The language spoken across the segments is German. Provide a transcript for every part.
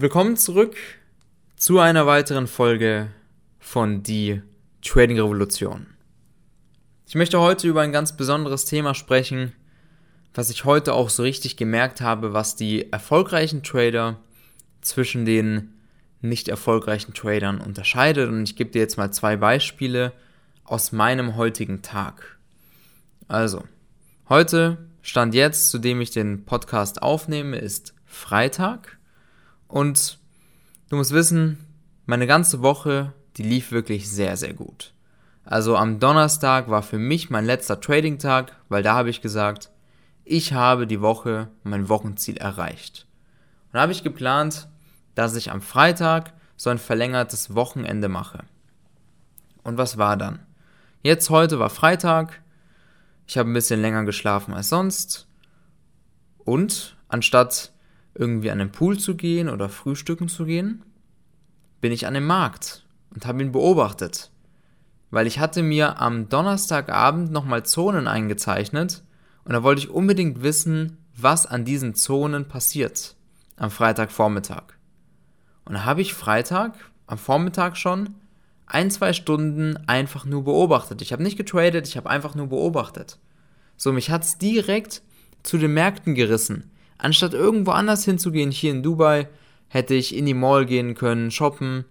Willkommen zurück zu einer weiteren Folge von Die Trading Revolution. Ich möchte heute über ein ganz besonderes Thema sprechen, was ich heute auch so richtig gemerkt habe, was die erfolgreichen Trader zwischen den nicht erfolgreichen Tradern unterscheidet. Und ich gebe dir jetzt mal zwei Beispiele aus meinem heutigen Tag. Also, heute, Stand jetzt, zu dem ich den Podcast aufnehme, ist Freitag. Und du musst wissen, meine ganze Woche, die lief wirklich sehr, sehr gut. Also am Donnerstag war für mich mein letzter Trading-Tag, weil da habe ich gesagt, ich habe die Woche mein Wochenziel erreicht. Und da habe ich geplant, dass ich am Freitag so ein verlängertes Wochenende mache. Und was war dann? Jetzt heute war Freitag, ich habe ein bisschen länger geschlafen als sonst und anstatt irgendwie an den Pool zu gehen oder frühstücken zu gehen, bin ich an den Markt und habe ihn beobachtet. Weil ich hatte mir am Donnerstagabend nochmal Zonen eingezeichnet und da wollte ich unbedingt wissen, was an diesen Zonen passiert am Freitagvormittag. Und da habe ich Freitag am Vormittag schon ein, zwei Stunden einfach nur beobachtet. Ich habe nicht getradet, ich habe einfach nur beobachtet. So, mich hat es direkt zu den Märkten gerissen. Anstatt irgendwo anders hinzugehen, hier in Dubai, hätte ich in die Mall gehen können, shoppen,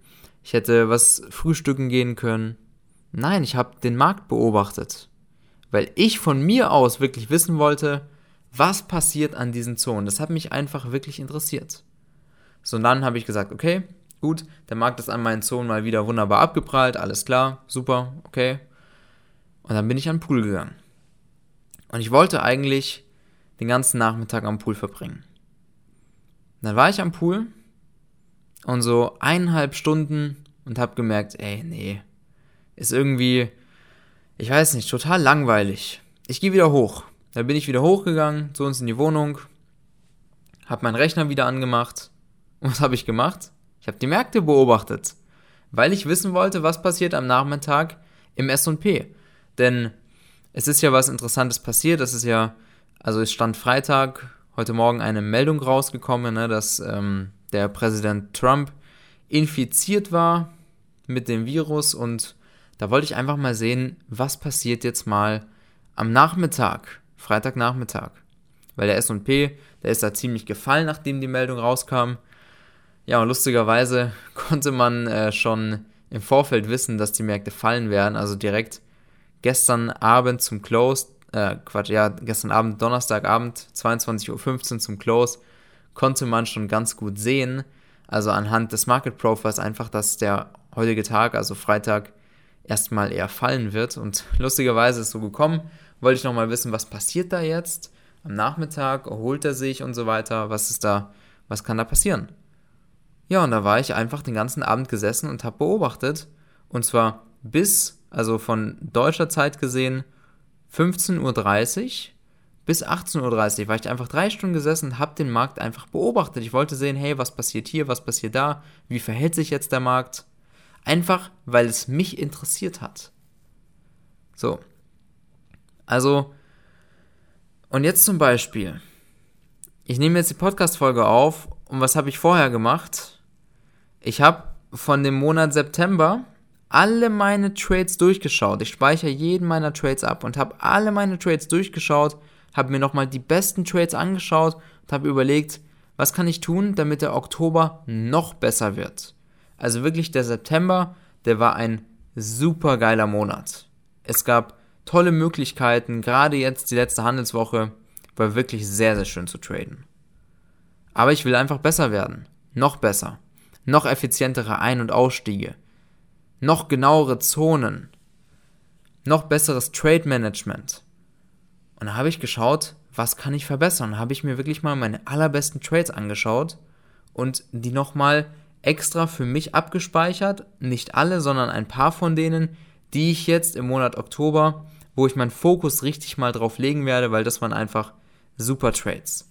ich hätte was frühstücken gehen können. Nein, ich habe den Markt beobachtet, weil ich von mir aus wirklich wissen wollte, was passiert an diesen Zonen. Das hat mich einfach wirklich interessiert. So, und dann habe ich gesagt, okay, gut, der Markt ist an meinen Zonen mal wieder wunderbar abgeprallt, alles klar, super, okay. Und dann bin ich an den Pool gegangen. Und ich wollte eigentlich den ganzen Nachmittag am Pool verbringen. Dann war ich am Pool und so eineinhalb Stunden und habe gemerkt, ey, nee, ist irgendwie, ich weiß nicht, total langweilig. Ich gehe wieder hoch. Da bin ich wieder hochgegangen, zu uns in die Wohnung, habe meinen Rechner wieder angemacht. Und was habe ich gemacht? Ich habe die Märkte beobachtet, weil ich wissen wollte, was passiert am Nachmittag im S&P. Denn es ist ja was Interessantes passiert. Das ist ja also es stand Freitag, heute Morgen eine Meldung rausgekommen, ne, dass ähm, der Präsident Trump infiziert war mit dem Virus und da wollte ich einfach mal sehen, was passiert jetzt mal am Nachmittag, Freitagnachmittag. Weil der SP, der ist da ziemlich gefallen, nachdem die Meldung rauskam. Ja, und lustigerweise konnte man äh, schon im Vorfeld wissen, dass die Märkte fallen werden. Also direkt gestern Abend zum Close äh, Quatsch, ja, gestern Abend, Donnerstagabend, 22.15 Uhr zum Close, konnte man schon ganz gut sehen, also anhand des Market Profiles einfach, dass der heutige Tag, also Freitag, erstmal eher fallen wird. Und lustigerweise ist so gekommen, wollte ich nochmal wissen, was passiert da jetzt? Am Nachmittag erholt er sich und so weiter. Was ist da, was kann da passieren? Ja, und da war ich einfach den ganzen Abend gesessen und habe beobachtet. Und zwar bis, also von deutscher Zeit gesehen, 15.30 Uhr bis 18.30 Uhr war ich einfach drei Stunden gesessen und habe den Markt einfach beobachtet. Ich wollte sehen, hey, was passiert hier, was passiert da, wie verhält sich jetzt der Markt. Einfach, weil es mich interessiert hat. So. Also, und jetzt zum Beispiel. Ich nehme jetzt die Podcast-Folge auf und was habe ich vorher gemacht? Ich habe von dem Monat September alle meine Trades durchgeschaut. Ich speichere jeden meiner Trades ab und habe alle meine Trades durchgeschaut, habe mir nochmal die besten Trades angeschaut und habe überlegt, was kann ich tun, damit der Oktober noch besser wird. Also wirklich der September, der war ein super geiler Monat. Es gab tolle Möglichkeiten, gerade jetzt die letzte Handelswoche war wirklich sehr, sehr schön zu traden. Aber ich will einfach besser werden. Noch besser. Noch effizientere Ein- und Ausstiege noch genauere Zonen, noch besseres Trade Management. Und da habe ich geschaut, was kann ich verbessern? Habe ich mir wirklich mal meine allerbesten Trades angeschaut und die nochmal extra für mich abgespeichert. Nicht alle, sondern ein paar von denen, die ich jetzt im Monat Oktober, wo ich meinen Fokus richtig mal drauf legen werde, weil das waren einfach super Trades.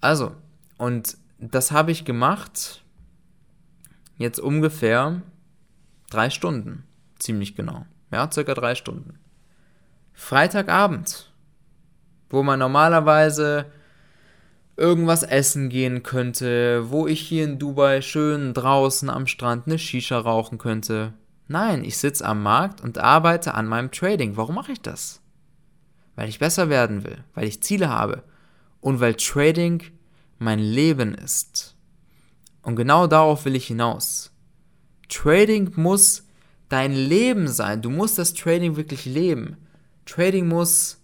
Also, und das habe ich gemacht jetzt ungefähr Drei Stunden, ziemlich genau. Ja, circa drei Stunden. Freitagabend, wo man normalerweise irgendwas essen gehen könnte, wo ich hier in Dubai schön draußen am Strand eine Shisha rauchen könnte. Nein, ich sitze am Markt und arbeite an meinem Trading. Warum mache ich das? Weil ich besser werden will, weil ich Ziele habe und weil Trading mein Leben ist. Und genau darauf will ich hinaus. Trading muss dein Leben sein. Du musst das Trading wirklich leben. Trading muss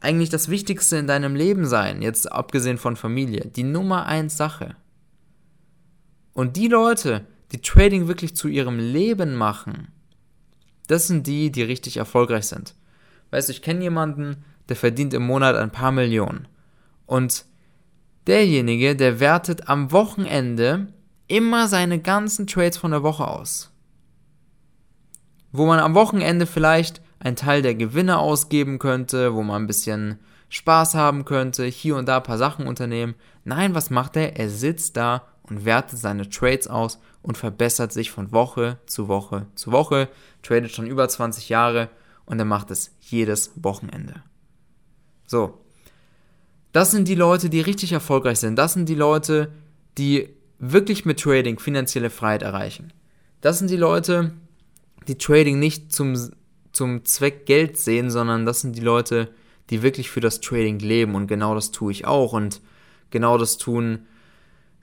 eigentlich das Wichtigste in deinem Leben sein, jetzt abgesehen von Familie. Die Nummer eins Sache. Und die Leute, die Trading wirklich zu ihrem Leben machen, das sind die, die richtig erfolgreich sind. Weißt du, ich kenne jemanden, der verdient im Monat ein paar Millionen. Und derjenige, der wertet am Wochenende immer seine ganzen Trades von der Woche aus. Wo man am Wochenende vielleicht einen Teil der Gewinne ausgeben könnte, wo man ein bisschen Spaß haben könnte, hier und da ein paar Sachen unternehmen. Nein, was macht er? Er sitzt da und wertet seine Trades aus und verbessert sich von Woche zu Woche zu Woche, tradet schon über 20 Jahre und er macht es jedes Wochenende. So. Das sind die Leute, die richtig erfolgreich sind. Das sind die Leute, die wirklich mit Trading finanzielle Freiheit erreichen. Das sind die Leute, die Trading nicht zum, zum Zweck Geld sehen, sondern das sind die Leute, die wirklich für das Trading leben und genau das tue ich auch und genau das tun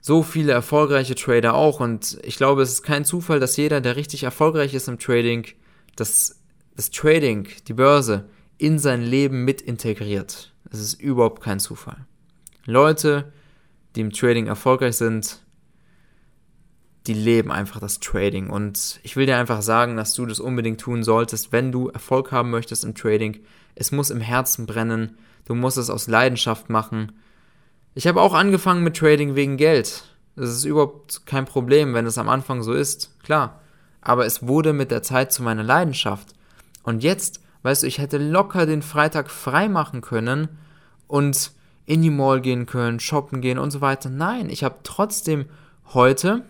so viele erfolgreiche Trader auch und ich glaube, es ist kein Zufall, dass jeder, der richtig erfolgreich ist im Trading, das, das Trading, die Börse, in sein Leben mit integriert. Es ist überhaupt kein Zufall. Leute, die im Trading erfolgreich sind, die leben einfach das Trading. Und ich will dir einfach sagen, dass du das unbedingt tun solltest, wenn du Erfolg haben möchtest im Trading. Es muss im Herzen brennen. Du musst es aus Leidenschaft machen. Ich habe auch angefangen mit Trading wegen Geld. Das ist überhaupt kein Problem, wenn es am Anfang so ist. Klar. Aber es wurde mit der Zeit zu meiner Leidenschaft. Und jetzt, weißt du, ich hätte locker den Freitag frei machen können und in die Mall gehen können, shoppen gehen und so weiter. Nein, ich habe trotzdem heute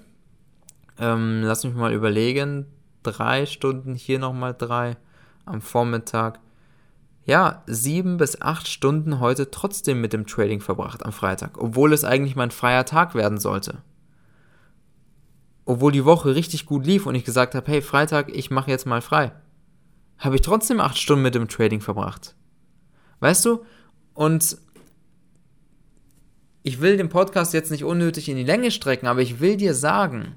ähm, lass mich mal überlegen. Drei Stunden, hier nochmal drei am Vormittag. Ja, sieben bis acht Stunden heute trotzdem mit dem Trading verbracht am Freitag, obwohl es eigentlich mein freier Tag werden sollte. Obwohl die Woche richtig gut lief und ich gesagt habe, hey, Freitag, ich mache jetzt mal frei. Habe ich trotzdem acht Stunden mit dem Trading verbracht. Weißt du? Und ich will den Podcast jetzt nicht unnötig in die Länge strecken, aber ich will dir sagen,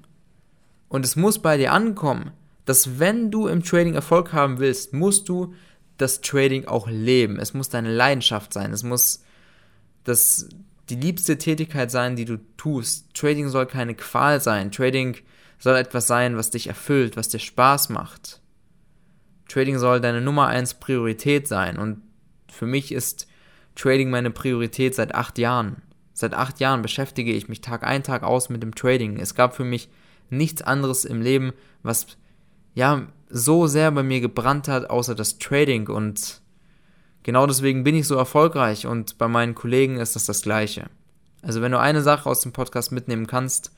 und es muss bei dir ankommen, dass wenn du im Trading Erfolg haben willst, musst du das Trading auch leben. Es muss deine Leidenschaft sein. Es muss das, die liebste Tätigkeit sein, die du tust. Trading soll keine Qual sein. Trading soll etwas sein, was dich erfüllt, was dir Spaß macht. Trading soll deine Nummer eins Priorität sein. Und für mich ist Trading meine Priorität seit acht Jahren. Seit acht Jahren beschäftige ich mich Tag ein, Tag aus mit dem Trading. Es gab für mich nichts anderes im Leben, was ja so sehr bei mir gebrannt hat, außer das Trading und genau deswegen bin ich so erfolgreich und bei meinen Kollegen ist das das gleiche. Also wenn du eine Sache aus dem Podcast mitnehmen kannst,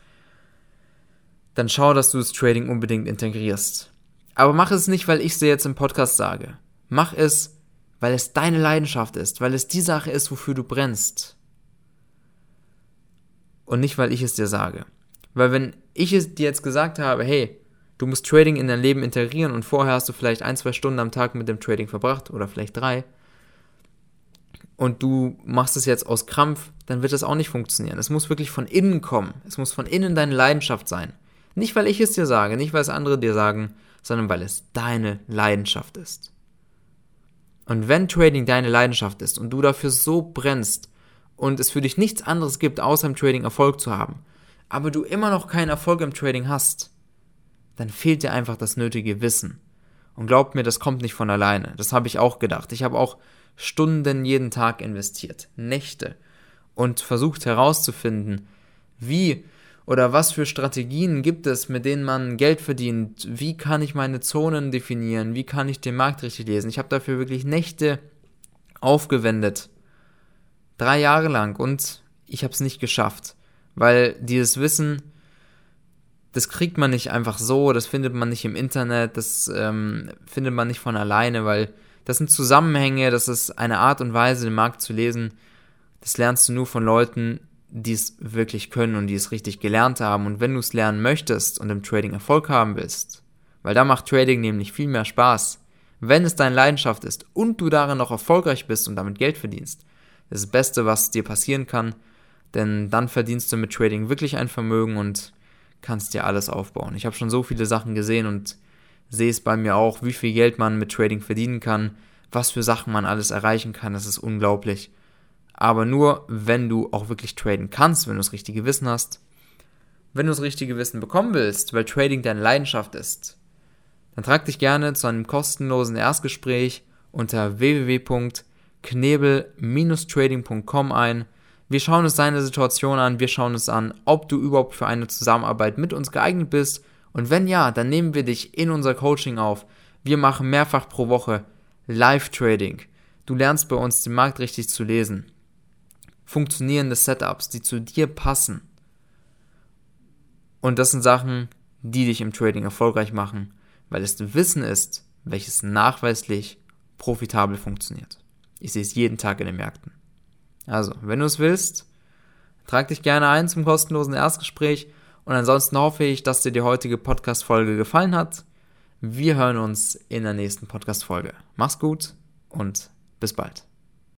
dann schau, dass du das Trading unbedingt integrierst. Aber mach es nicht, weil ich es dir jetzt im Podcast sage. Mach es, weil es deine Leidenschaft ist, weil es die Sache ist, wofür du brennst. Und nicht, weil ich es dir sage. Weil wenn ich es dir jetzt gesagt habe, hey, du musst Trading in dein Leben integrieren und vorher hast du vielleicht ein, zwei Stunden am Tag mit dem Trading verbracht oder vielleicht drei und du machst es jetzt aus Krampf, dann wird das auch nicht funktionieren. Es muss wirklich von innen kommen. Es muss von innen deine Leidenschaft sein. Nicht, weil ich es dir sage, nicht, weil es andere dir sagen, sondern weil es deine Leidenschaft ist. Und wenn Trading deine Leidenschaft ist und du dafür so brennst und es für dich nichts anderes gibt, außer im Trading Erfolg zu haben, aber du immer noch keinen Erfolg im Trading hast, dann fehlt dir einfach das nötige Wissen. Und glaubt mir, das kommt nicht von alleine. Das habe ich auch gedacht. Ich habe auch Stunden jeden Tag investiert, Nächte und versucht herauszufinden, wie oder was für Strategien gibt es, mit denen man Geld verdient? Wie kann ich meine Zonen definieren? Wie kann ich den Markt richtig lesen? Ich habe dafür wirklich Nächte aufgewendet. Drei Jahre lang und ich habe es nicht geschafft. Weil dieses Wissen, das kriegt man nicht einfach so, das findet man nicht im Internet, das ähm, findet man nicht von alleine, weil das sind Zusammenhänge, das ist eine Art und Weise, den Markt zu lesen. das lernst du nur von Leuten, die es wirklich können und die es richtig gelernt haben. Und wenn du es lernen möchtest und im Trading Erfolg haben willst, weil da macht Trading nämlich viel mehr Spaß, wenn es deine Leidenschaft ist und du darin noch erfolgreich bist und damit Geld verdienst, das Beste, was dir passieren kann, denn dann verdienst du mit Trading wirklich ein Vermögen und kannst dir alles aufbauen. Ich habe schon so viele Sachen gesehen und sehe es bei mir auch, wie viel Geld man mit Trading verdienen kann, was für Sachen man alles erreichen kann, das ist unglaublich. Aber nur, wenn du auch wirklich traden kannst, wenn du das richtige Wissen hast. Wenn du das richtige Wissen bekommen willst, weil Trading deine Leidenschaft ist, dann trag dich gerne zu einem kostenlosen Erstgespräch unter www.knebel-trading.com ein. Wir schauen uns deine Situation an, wir schauen uns an, ob du überhaupt für eine Zusammenarbeit mit uns geeignet bist und wenn ja, dann nehmen wir dich in unser Coaching auf. Wir machen mehrfach pro Woche Live-Trading. Du lernst bei uns den Markt richtig zu lesen. Funktionierende Setups, die zu dir passen. Und das sind Sachen, die dich im Trading erfolgreich machen weil es Wissen ist, welches nachweislich profitabel funktioniert. Ich sehe es jeden Tag in den Märkten. Also, wenn du es willst, trag dich gerne ein zum kostenlosen Erstgespräch und ansonsten hoffe ich, dass dir die heutige Podcast-Folge gefallen hat. Wir hören uns in der nächsten Podcast-Folge. Mach's gut und bis bald.